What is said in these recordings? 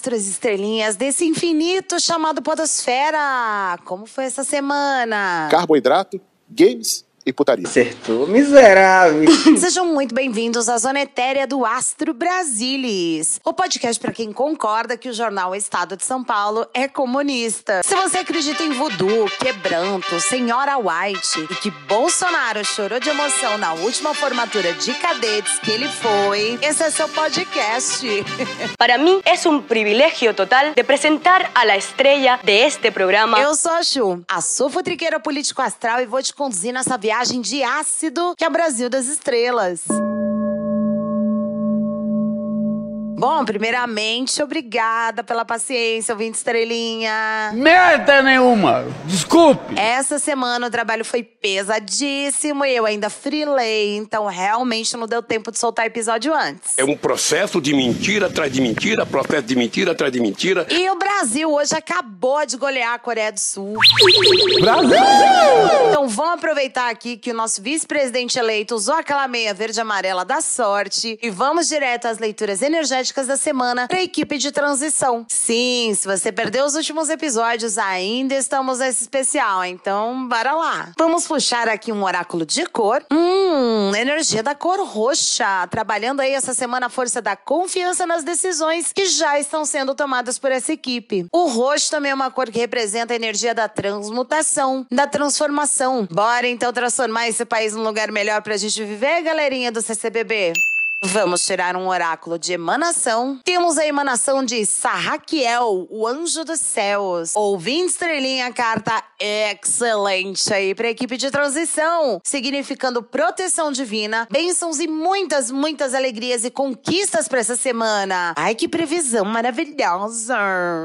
astros estrelinhas desse infinito chamado Podosfera. Como foi essa semana? Carboidrato, games e putaria. Acertou, miserável. Sejam muito bem-vindos à Zona Etérea do Astro Brasilis, o podcast para quem concorda que o jornal Estado de São Paulo é comunista. Se você acredita em voodoo, quebranto, senhora White e que Bolsonaro chorou de emoção na última formatura de cadetes que ele foi, esse é seu podcast. Para mí es un privilegio total de presentar a la estrella de este programa. Eu sou a Chu, a sua futriqueira político astral e vou te conduzir nessa viagem de ácido que é o Brasil das Estrelas. Bom, primeiramente, obrigada pela paciência, ouvinte estrelinha. Merda nenhuma! Desculpe! Essa semana o trabalho foi pesadíssimo e eu ainda freelei, então realmente não deu tempo de soltar episódio antes. É um processo de mentira atrás de mentira, processo de mentira atrás de mentira. E o Brasil hoje acabou de golear a Coreia do Sul. Brasil! Então vamos aproveitar aqui que o nosso vice-presidente eleito usou aquela meia verde e amarela da sorte e vamos direto às leituras energéticas da semana para a equipe de transição. Sim, se você perdeu os últimos episódios, ainda estamos nesse especial, então bora lá. Vamos puxar aqui um oráculo de cor. Hum, energia da cor roxa, trabalhando aí essa semana a força da confiança nas decisões que já estão sendo tomadas por essa equipe. O roxo também é uma cor que representa a energia da transmutação, da transformação. Bora então transformar esse país num lugar melhor pra gente viver, galerinha do CCBB? Vamos tirar um oráculo de emanação. Temos a emanação de Sarraquiel, o anjo dos céus. Ouvinte estrelinha, carta excelente aí pra equipe de transição, significando proteção divina, bênçãos e muitas, muitas alegrias e conquistas pra essa semana. Ai, que previsão maravilhosa.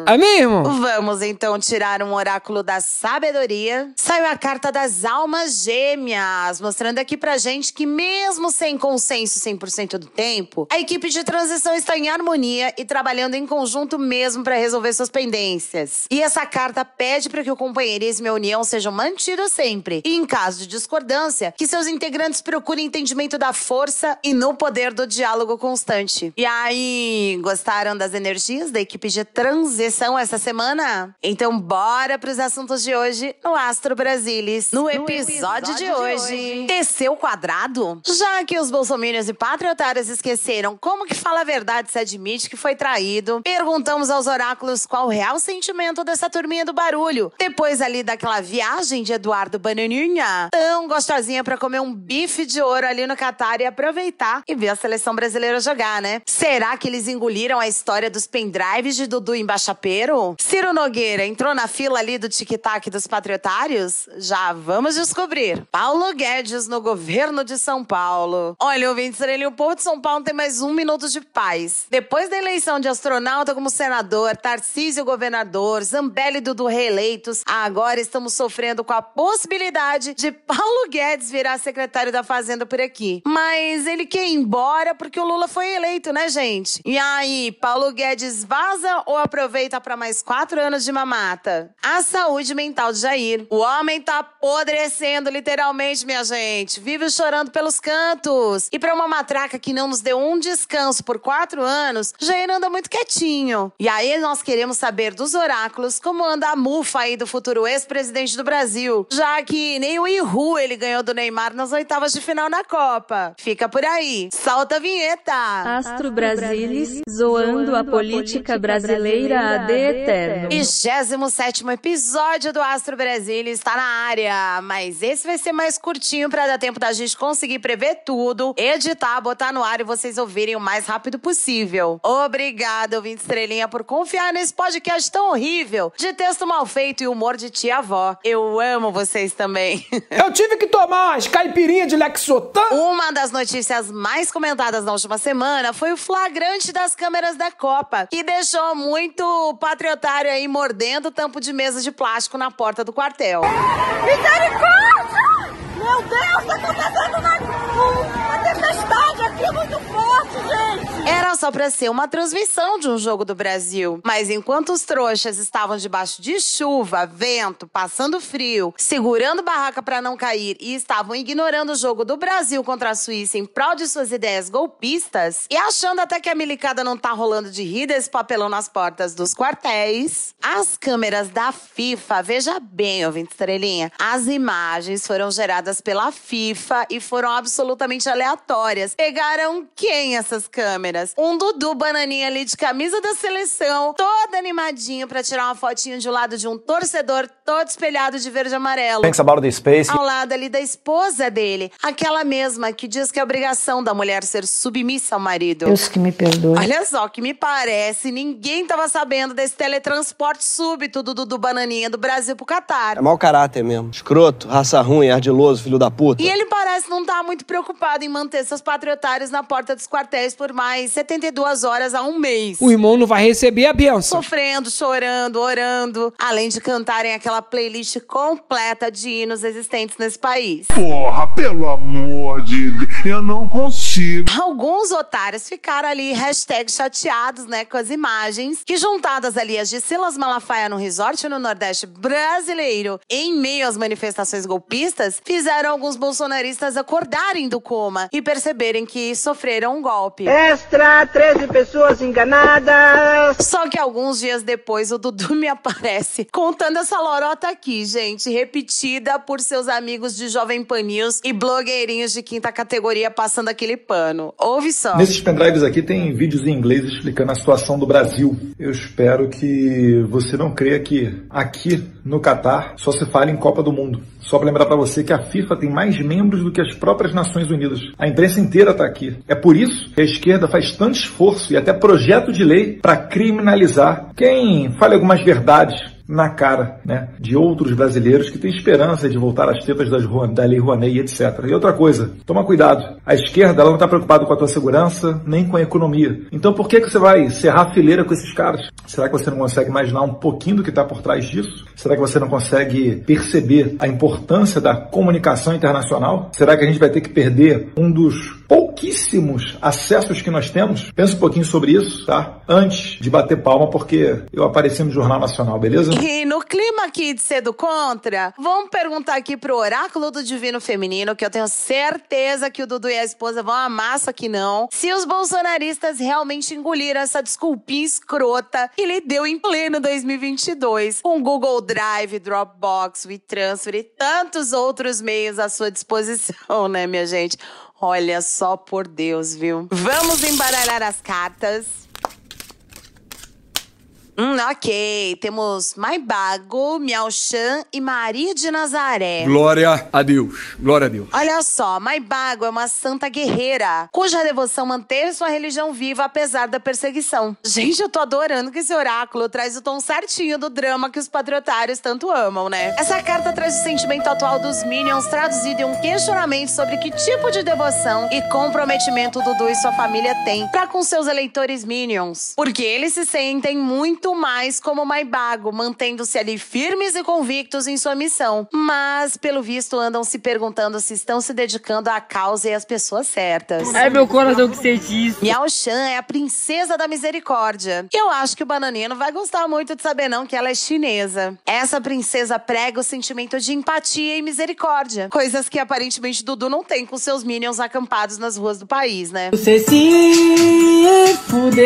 É mesmo? Vamos então tirar um oráculo da sabedoria. Saiu a carta das almas gêmeas, mostrando aqui pra gente que mesmo sem consenso 100% do tempo, a equipe de transição está em harmonia e trabalhando em conjunto mesmo para resolver suas pendências. E essa carta pede para que o companheirismo e a união sejam mantidos sempre. E em caso de discordância, que seus integrantes procurem entendimento da força e no poder do diálogo constante. E aí, gostaram das energias da equipe de transição essa semana? Então bora para os assuntos de hoje no Astro Brasilis. No, episódio, de, hoje, desceu quadrado? Já que os bolsominions e patriotários esqueceram como que fala a verdade se admite que foi traído, perguntamos aos oráculos qual o real sentimento dessa turminha do barulho. Depois ali daquela viagem de Eduardo Bananinha, tão gostosinha pra comer um bife de ouro ali no Catar e aproveitar e ver a seleção brasileira jogar, né? Será que eles engoliram a história dos pendrives de Dudu em Baixapeiro? Ciro Nogueira entrou na fila ali do tic-tac dos patriotários? Já vamos descobrir. Paulo Guedes no governo de São Paulo. Olha, ouvinte estrelinho, o de São Paulo tem mais um minuto de paz. Depois da eleição de astronauta como senador, Tarcísio governador, Zambelli Dudu reeleitos, agora estamos sofrendo com a possibilidade de Paulo Guedes virar secretário da Fazenda por aqui. Mas ele quer ir embora porque o Lula foi eleito, né, gente? E aí, Paulo Guedes vaza ou aproveita para mais quatro anos de mamata? A saúde mental de Jair. O homem tá apodrecendo, literalmente, minha gente. Vive chorando pelos cantos. E pra uma matraca que não nos deu um descanso por quatro anos, Jair anda muito quietinho. E aí nós queremos saber dos oráculos como anda a mufa aí do futuro ex-presidente do Brasil, já que nem o Ihu ele ganhou do Neymar nas oitavas de final na Copa. Fica por aí. Solta a vinheta. Astro Brasilis, zoando a política brasileira AD eterno. 27 episódio do Astro Brasília está na área, mas esse vai ser mais curtinho para dar tempo da gente conseguir prever tudo, editar, botar no ar e vocês ouvirem o mais rápido possível. Obrigada, ouvinte estrelinha, por confiar nesse podcast tão horrível, de texto mal feito e humor de tia-avó. Eu amo vocês também. Eu tive que tomar umas caipirinhas de Lexotan. Uma das notícias mais comentadas na última semana foi o flagrante das câmeras da Copa, que deixou muito patriotário aí mordendo o tampo de mesa de plástico na porta do quartel. Misericórdia! Meu Deus, tá acontecendo uma, Vamos, Era só pra ser uma transmissão de um jogo do Brasil. Mas enquanto os trouxas estavam debaixo de chuva, vento, passando frio, segurando barraca pra não cair e estavam ignorando o jogo do Brasil contra a Suíça em prol de suas ideias golpistas e achando até que a milicada não tá rolando de rir desse papelão nas portas dos quartéis, as câmeras da FIFA, veja bem, ouvinte estrelinha, as imagens foram geradas pela FIFA e foram absolutamente aleatórias. Pegaram quem essas câmeras? Um Dudu Bananinha ali de camisa da seleção, todo animadinho pra tirar uma fotinho de um lado de um torcedor todo espelhado de verde e amarelo. Thanks about the space. Ao lado ali da esposa dele, aquela mesma que diz que é obrigação da mulher ser submissa ao marido. Deus que me perdoe. Olha só, que me parece, ninguém tava sabendo desse teletransporte súbito do Dudu Bananinha do Brasil pro Catar. É mau caráter mesmo. Escroto, raça ruim, ardiloso, filho da puta. E ele parece não estar muito preocupado em manter seus patriotários na porta dos quartéis por mais 72 horas a um mês. O irmão não vai receber a benção. Sofrendo, chorando, orando, além de cantarem aquela playlist completa de hinos existentes nesse país. Porra, pelo amor de Deus, eu não consigo. Alguns otários ficaram ali, hashtag chateados, né, com as imagens, que juntadas ali as de Silas Malafaia no resort no Nordeste brasileiro, em meio às manifestações golpistas, fizeram alguns bolsonaristas acordarem do coma e perceberem que sofreram um golpe. Extra, 13 pessoas enganadas. Só que alguns dias depois o Dudu me aparece contando essa lorota aqui, gente, repetida por seus amigos de Jovem Pan News e blogueirinhos de quinta categoria passando aquele pano. Ouve só. Nesses pendrives aqui tem vídeos em inglês explicando a situação do Brasil. Eu espero que você não creia que aqui no Catar só se fala em Copa do Mundo. Só para lembrar para você que a FIFA tem mais membros do que as próprias Nações Unidas. A imprensa inteira está aqui. É por isso que a esquerda faz tanto esforço e até projeto de lei para criminalizar quem fale algumas verdades na cara né, de outros brasileiros que têm esperança de voltar às tetas das, da Lei Rouanet e etc. E outra coisa, toma cuidado. A esquerda ela não está preocupada com a tua segurança nem com a economia. Então por que, que você vai serrar fileira com esses caras? Será que você não consegue imaginar um pouquinho do que está por trás disso? Será que você não consegue perceber a importância da comunicação internacional? Será que a gente vai ter que perder um dos pouquíssimos acessos que nós temos? Pensa um pouquinho sobre isso, tá? Antes de bater palma, porque eu apareci no Jornal Nacional, beleza? E no clima aqui de ser do contra, vamos perguntar aqui pro oráculo do divino feminino, que eu tenho certeza que o Dudu e a esposa vão amar isso aqui não, se os bolsonaristas realmente engoliram essa desculpinha escrota que ele deu em pleno 2022, com Google Drive, Dropbox, WeTransfer e tantos outros meios à sua disposição, né, minha gente? Olha só por Deus, viu? Vamos embaralhar as cartas. Hum, ok. Temos Maibago, Miauchan e Maria de Nazaré. Glória a Deus. Glória a Deus. Olha só, Maibago é uma santa guerreira, cuja devoção manteve sua religião viva apesar da perseguição. Gente, eu tô adorando que esse oráculo traz o tom certinho do drama que os patriotários tanto amam, né? Essa carta traz o sentimento atual dos Minions traduzido em um questionamento sobre que tipo de devoção e comprometimento Dudu e sua família têm para com seus eleitores Minions. Porque eles se sentem muito muito mais como Maibago, mantendo-se ali firmes e convictos em sua missão. Mas, pelo visto, andam se perguntando se estão se dedicando à causa e às pessoas certas. É meu coração que sente isso. Miao Shan é a princesa da misericórdia. Eu acho que o Bananinha não vai gostar muito de saber não que ela é chinesa. Essa princesa prega o sentimento de empatia e misericórdia. Coisas que aparentemente Dudu não tem com seus minions acampados nas ruas do país, né? Você se fudeu.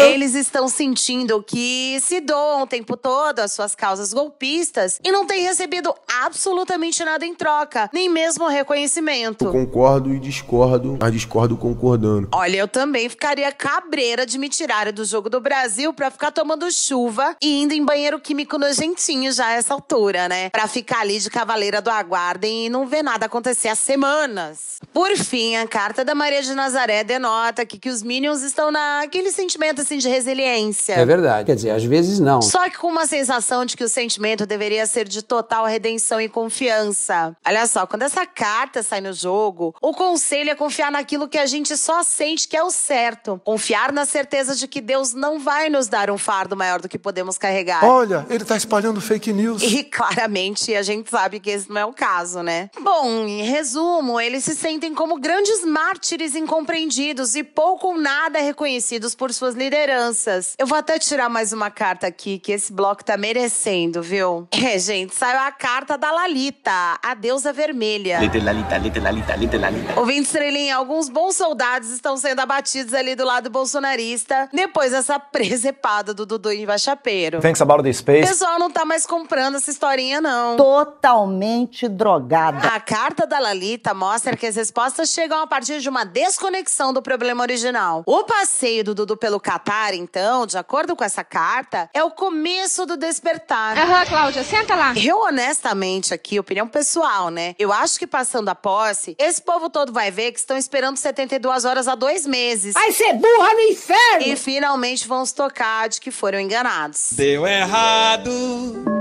Eles estão sentindo que se doam o tempo todo às suas causas golpistas e não têm recebido absolutamente nada em troca, nem mesmo reconhecimento. Eu concordo e discordo, mas discordo concordando. Olha, eu também ficaria cabreira de me tirar do jogo do Brasil pra ficar tomando chuva e indo em banheiro químico nojentinho já a essa altura, né? Pra ficar ali de cavaleira do aguardem e não ver nada acontecer há semanas. Por fim, a carta da Maria de Nazaré denota que, que os Minions estão naquele sentimento assim de resiliência. É verdade. Verdade. Quer dizer, às vezes não. Só que com uma sensação de que o sentimento deveria ser de total redenção e confiança. Olha só, quando essa carta sai no jogo, o conselho é confiar naquilo que a gente só sente que é o certo. Confiar na certeza de que Deus não vai nos dar um fardo maior do que podemos carregar. Olha, ele tá espalhando fake news. E claramente a gente sabe que esse não é o caso, né? Bom, em resumo, eles se sentem como grandes mártires incompreendidos e pouco ou nada reconhecidos por suas lideranças. Eu vou até tirar mais uma carta aqui que esse bloco tá merecendo, viu? É, gente, saiu a carta da Lalita, a deusa vermelha. Lalita, Lalita, Lalita, Lalita, Lalita. Ouvindo estrelinha, alguns bons soldados estão sendo abatidos ali do lado bolsonarista depois dessa presepada do Dudu em Vachapeiro. Thanks about the O space. pessoal não tá mais comprando essa historinha, não. Totalmente drogada. A carta da Lalita mostra que as respostas chegam a partir de uma desconexão do problema original. O passeio do Dudu pelo Catar, então, de acordo com essa carta, é o começo do despertar. Aham, Cláudia, senta lá. Eu, honestamente, aqui, opinião pessoal, né? Eu acho que passando a posse, esse povo todo vai ver que estão esperando 72 horas a dois meses. Vai ser burra no inferno! E finalmente vão se tocar de que foram enganados. Deu errado.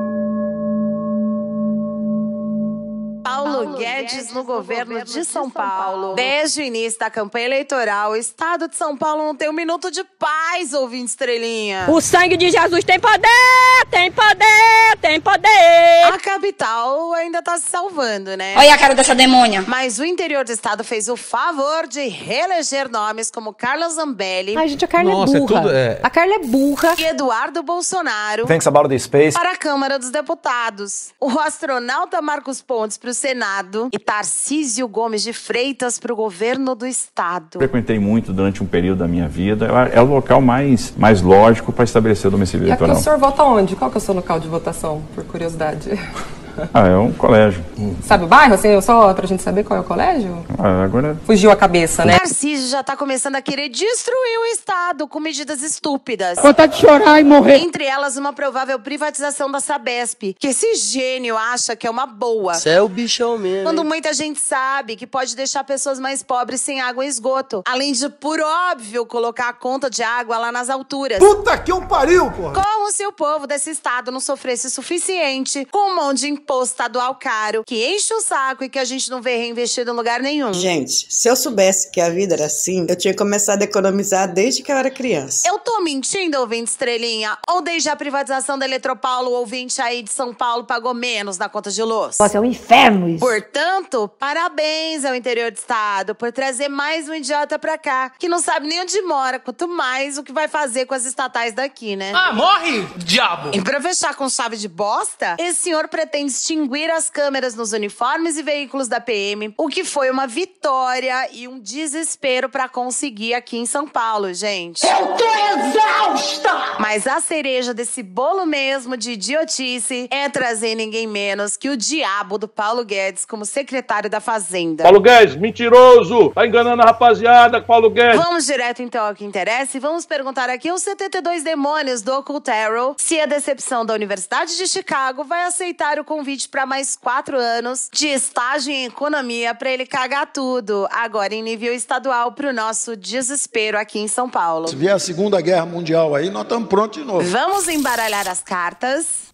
Paulo Guedes no governo de São Paulo. Desde o início da campanha eleitoral, o estado de São Paulo não tem um minuto de paz, ouvinte estrelinha. O sangue de Jesus tem poder, tem poder, tem poder. A capital ainda tá se salvando, né? Olha a cara dessa demônia. Mas o interior do estado fez o favor de reeleger nomes como Carla Zambelli Ai, gente, a Carla Nossa, é é burra. tudo- é- A Carla é burra. e Eduardo Bolsonaro Thanks about the space. para a Câmara dos Deputados. O astronauta Marcos Pontes para o Senado e Tarcísio Gomes de Freitas para o governo do estado. Frequentei muito durante um período da minha vida. É o local mais, mais lógico para estabelecer o domicílio E aqui o eleitoral. senhor vota onde? Qual que é o seu local de votação, por curiosidade? Ah, é um colégio. Sabe o bairro, assim, só pra gente saber qual é o colégio? Ah, agora Fugiu a cabeça, né? Tarcísio já tá começando a querer destruir o Estado com medidas estúpidas. Vontade de chorar e morrer. Entre elas, uma provável privatização da Sabesp, que esse gênio acha que é uma boa. Você é o bichão mesmo. Quando hein? muita gente sabe que pode deixar pessoas mais pobres sem água e esgoto. Além de, por óbvio, colocar a conta de água lá nas alturas. Puta que um pariu, porra! Como se o povo desse estado não sofresse o suficiente com um monte de imposto estadual caro, que enche o saco e que a gente não vê reinvestido em lugar nenhum. Gente, se eu soubesse que a vida era assim, eu tinha começado a economizar desde que eu era criança. Eu tô mentindo, ouvinte estrelinha? Ou desde a privatização da Eletropaulo, o ouvinte aí de São Paulo pagou menos na conta de luz? Nossa, é um inferno isso. Portanto, parabéns ao interior do estado por trazer mais um idiota pra cá, que não sabe nem onde mora, quanto mais o que vai fazer com as estatais daqui, né? Ah, morre, diabo! E pra fechar com chave de bosta, esse senhor pretende extinguir as câmeras nos uniformes e veículos da PM, o que foi uma vitória e um desespero pra conseguir aqui em São Paulo, gente. Eu tô exausta! Mas a cereja desse bolo mesmo de idiotice é trazer ninguém menos que o diabo do Paulo Guedes como secretário da Fazenda. Paulo Guedes, mentiroso! Tá enganando a rapaziada, Paulo Guedes! Vamos direto então ao que interessa e vamos perguntar aqui aos 72 demônios do Ocultero se a decepção da Universidade de Chicago vai aceitar o convite para mais quatro anos de estágio em economia para ele cagar tudo, agora em nível estadual, pro nosso desespero aqui em São Paulo. Se vier a Segunda Guerra Mundial aí, nós estamos prontos de novo. Vamos embaralhar as cartas.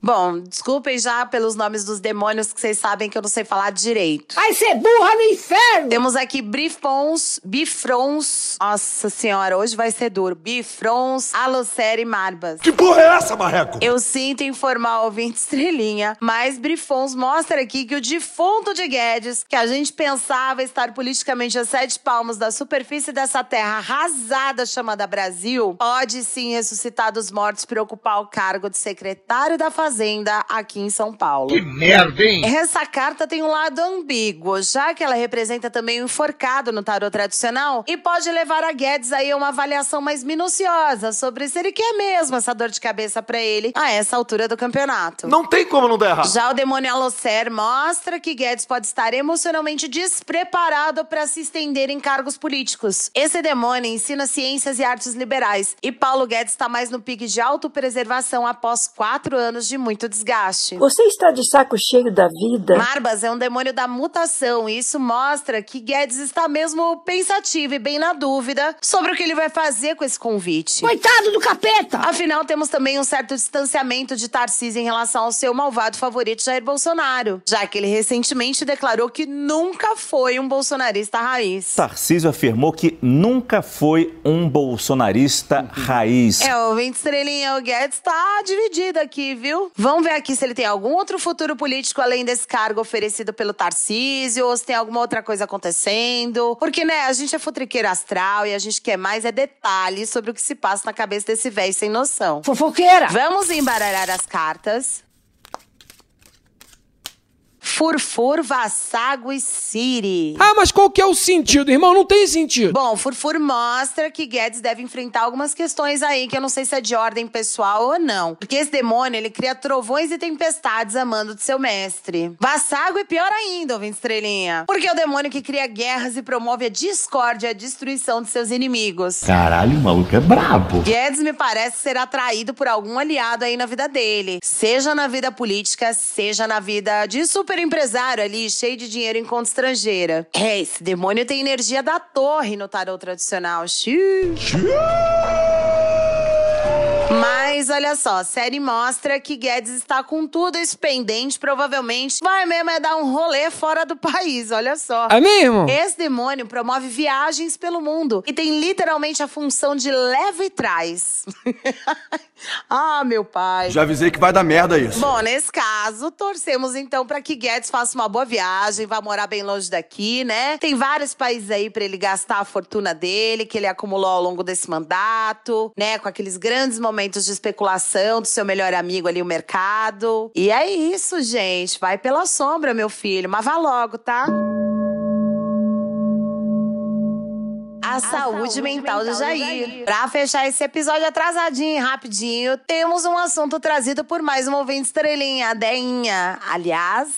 Bom, desculpem já pelos nomes dos demônios que vocês sabem que eu não sei falar direito. Vai ser burra no inferno! Temos aqui Brifons, Bifrons. Nossa senhora, hoje vai ser duro. Bifrons, Alocere e Marbas. Que porra é essa, Marreco? Eu sinto informar o ouvinte estrelinha, mas Brifons mostra aqui que o defunto de Guedes, que a gente pensava estar politicamente a sete palmos da superfície dessa terra arrasada chamada Brasil, pode sim ressuscitar dos mortos para ocupar o cargo de secretário da Fazenda aqui em São Paulo. Que merda, hein? Essa carta tem um lado ambíguo, já que ela representa também o enforcado no tarot tradicional e pode levar a Guedes aí a uma avaliação mais minuciosa sobre se ele quer mesmo essa dor de cabeça pra ele a essa altura do campeonato. Não tem como não dar errado. Já o demônio Alocer mostra que Guedes pode estar emocionalmente despreparado para se estender em cargos políticos. Esse demônio ensina ciências e artes liberais e Paulo Guedes está mais no pique de autopreservação após quatro anos de de muito desgaste. Você está de saco cheio da vida? Marbas é um demônio da mutação e isso mostra que Guedes está mesmo pensativo e bem na dúvida sobre o que ele vai fazer com esse convite. Coitado do capeta! Afinal, temos também um certo distanciamento de Tarcísio em relação ao seu malvado favorito Jair Bolsonaro, já que ele recentemente declarou que nunca foi um bolsonarista raiz. Tarcísio afirmou que nunca foi um bolsonarista raiz. É, o 20 estrelinha, o Guedes tá dividido aqui, viu? Vamos ver aqui se ele tem algum outro futuro político além desse cargo oferecido pelo Tarcísio, ou se tem alguma outra coisa acontecendo. Porque, né, a gente é futriqueiro astral e a gente quer mais é detalhes sobre o que se passa na cabeça desse velho sem noção. Fofoqueira! Vamos embaralhar as cartas. Furfur, Vassago e Siri. Ah, mas qual que é o sentido, irmão? Não tem sentido. Bom, Furfur mostra que Guedes deve enfrentar algumas questões aí que eu não sei se é de ordem pessoal ou não. Porque esse demônio, ele cria trovões e tempestades a mando de seu mestre. Vassago é pior ainda, ouvinte estrelinha. Porque é o demônio que cria guerras e promove a discórdia e a destruição de seus inimigos. Caralho, o maluco é brabo. Guedes me parece ser atraído por algum aliado aí na vida dele. Seja na vida política, seja na vida de super empresário ali, cheio de dinheiro em conta estrangeira. É, esse demônio tem energia da torre no tarô tradicional. Xiii. Mas olha só, a série mostra que Guedes está com tudo isso pendente, provavelmente vai mesmo é dar um rolê fora do país, olha só. É mesmo? Esse demônio promove viagens pelo mundo e tem literalmente a função de leva e traz. ah, meu pai. Já avisei que vai dar merda isso. Bom, nesse caso, torcemos então para que Guedes faça uma boa viagem, vá morar bem longe daqui, né? Tem vários países aí para ele gastar a fortuna dele, que ele acumulou ao longo desse mandato, né? Com aqueles grandes momentos de especulação do seu melhor amigo ali, o mercado. E é isso, gente. Vai pela sombra, meu filho. Mas vá logo, tá? A, saúde, saúde mental, mental do Jair. Jair. Pra fechar esse episódio atrasadinho e rapidinho, temos um assunto trazido por mais uma ouvinte estrelinha, a Deinha. Aliás,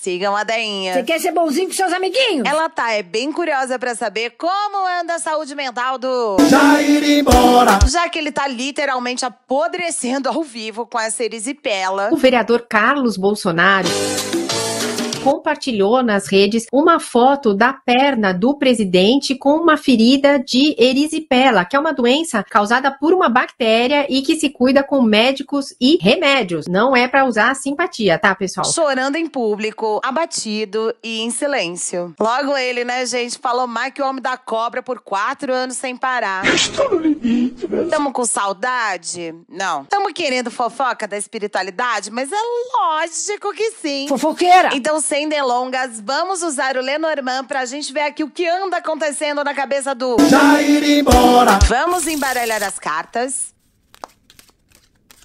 sigam a Deinha. Você quer ser bonzinho com seus amiguinhos? Ela tá é bem curiosa pra saber como anda a saúde mental do Jair embora. Já que ele tá literalmente apodrecendo ao vivo com essa erisipela. O vereador Carlos Bolsonaro compartilhou nas redes uma foto da perna do presidente com uma ferida de erisipela, que é uma doença causada por uma bactéria e que se cuida com médicos e remédios. Não é para usar simpatia, tá, pessoal? Chorando em público, abatido e em silêncio. Logo ele, né, gente, falou mais que o homem da cobra por quatro anos sem parar. Estou no limite. Tamo com saudade? Não. Tamo querendo fofoca da espiritualidade? Mas é lógico que sim. Fofoqueira! Então, sem delongas, vamos usar o Lenormand pra gente ver aqui o que anda acontecendo na cabeça do. Jair embora. Vamos embaralhar as cartas.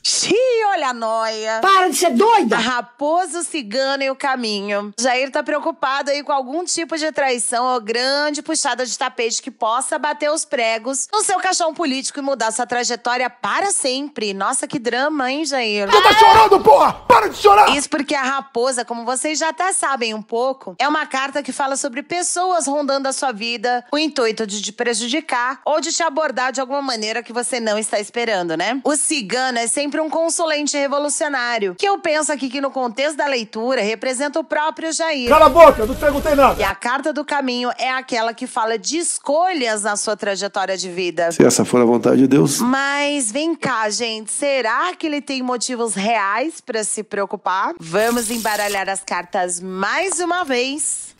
Xiii, olha a noia. Para de ser doida! A raposa, o cigano e o caminho. Jair tá preocupado aí com algum tipo de traição ou grande puxada de tapete que possa bater os pregos no seu caixão político e mudar sua trajetória para sempre. Nossa, que drama, hein, Jair? Você tá chorando, porra? Para de chorar! Isso porque a raposa, como vocês já até sabem um pouco, é uma carta que fala sobre pessoas rondando a sua vida, o intuito de te prejudicar ou de te abordar de alguma maneira que você não está esperando, né? O cigano é sempre um consulente revolucionário, que eu penso aqui que no contexto da leitura representa o próprio Jair. Cala a boca, não perguntei nada. E a carta do caminho é aquela que fala de escolhas na sua trajetória de vida. Se essa for a vontade de Deus. Mas vem cá, gente, será que ele tem motivos reais pra se preocupar? Vamos embaralhar as cartas mais uma vez.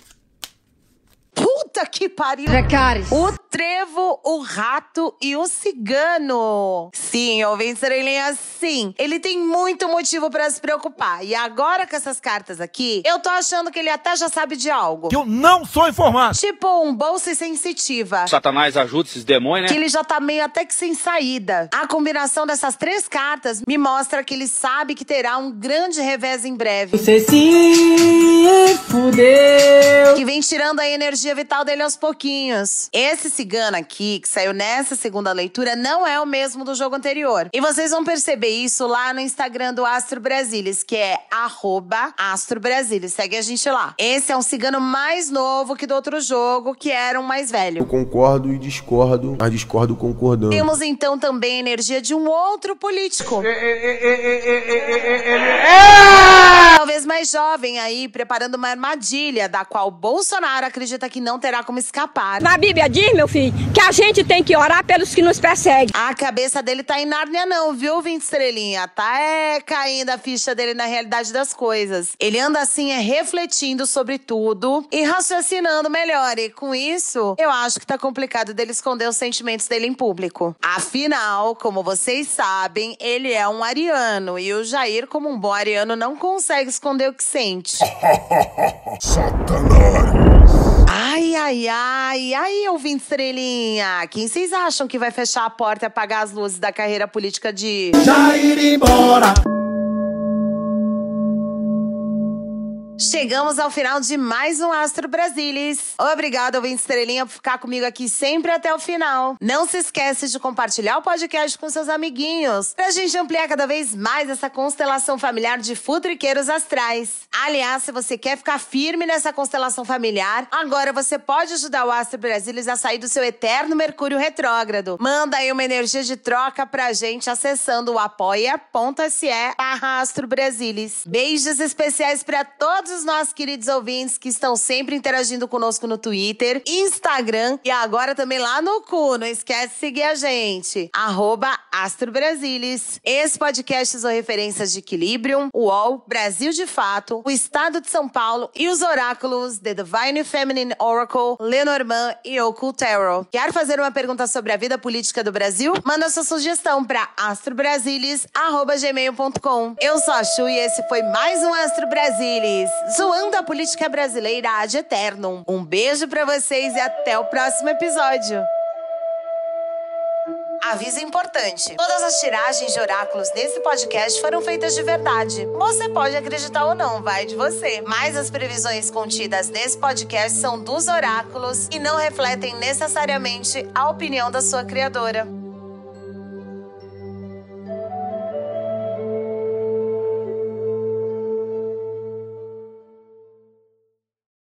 Puta que pariu! Dracarys. O trevo, o rato e o cigano. Sim, ouvinte estrelinha, sim. Ele tem muito motivo pra se preocupar. E agora com essas cartas aqui, eu tô achando que ele até já sabe de algo. Eu não sou informado. Tipo um bolsa sensitiva. Satanás ajuda esses demônios, Que né? ele já tá meio até que sem saída. A combinação dessas três cartas me mostra que ele sabe que terá um grande revés em breve. Você se fudeu. que vem tirando a energia vital dele aos pouquinhos. Esse cigano aqui, que saiu nessa segunda leitura, não é o mesmo do jogo anterior. E vocês vão perceber isso lá no Instagram do Astro Brasilis, que é arroba Astro Brasilis. Segue a gente lá. Esse é um cigano mais novo que do outro jogo, que era um mais velho. Eu concordo e discordo, mas discordo concordando. Temos então também a energia de um outro político. Talvez mais jovem aí, preparando uma armadilha da qual Bolsonaro acredita que não terá como escapar. Na Bíblia diz, meu filho, que a gente tem que orar pelos que nos perseguem. A cabeça dele tá em Nárnia não, viu, Vinte Estrelinha? Tá é caindo a ficha dele na realidade das coisas. Ele anda assim, é refletindo sobre tudo e raciocinando melhor. E com isso, eu acho que tá complicado dele esconder os sentimentos dele em público. Afinal, como vocês sabem, ele é um ariano e o Jair, como um bom ariano, não consegue esconder o que sente. Ai, ai, ai, ai, ouvinte estrelinha. Quem vocês acham que vai fechar a porta e apagar as luzes da carreira política de. Jair embora. Chegamos ao final de mais um Astro Brasilis. Obrigada, ouvinte estrelinha, por ficar comigo aqui sempre até o final. Não se esquece de compartilhar o podcast com seus amiguinhos, pra gente ampliar cada vez mais essa constelação familiar de futriqueiros astrais. Aliás, se você quer ficar firme nessa constelação familiar, agora você pode ajudar o Astro Brasilis a sair do seu eterno Mercúrio retrógrado. Manda aí uma energia de troca pra gente acessando o apoia.se barra. Beijos especiais pra todos os nossos queridos ouvintes que estão sempre interagindo conosco no Twitter, Instagram e agora também lá no cu. Não esquece de seguir a gente. Arroba Astro Brasilis. Esse podcast usou referências de Equilibrium, UOL, Brasil de Fato, o Estado de São Paulo e os oráculos The Divine Feminine Oracle, Lenormand e Occult. Quer fazer uma pergunta sobre a vida política do Brasil? Manda sua sugestão para astrobrasilis.gmail.com. Eu sou a Chu e esse foi mais um Astro Brasilis zoando a política brasileira ad eternum. Um beijo pra vocês e até o próximo episódio. Aviso importante: todas as tiragens de oráculos nesse podcast foram feitas de verdade. Você pode acreditar ou não, vai de você. Mas as previsões contidas nesse podcast são dos oráculos e não refletem necessariamente a opinião da sua criadora.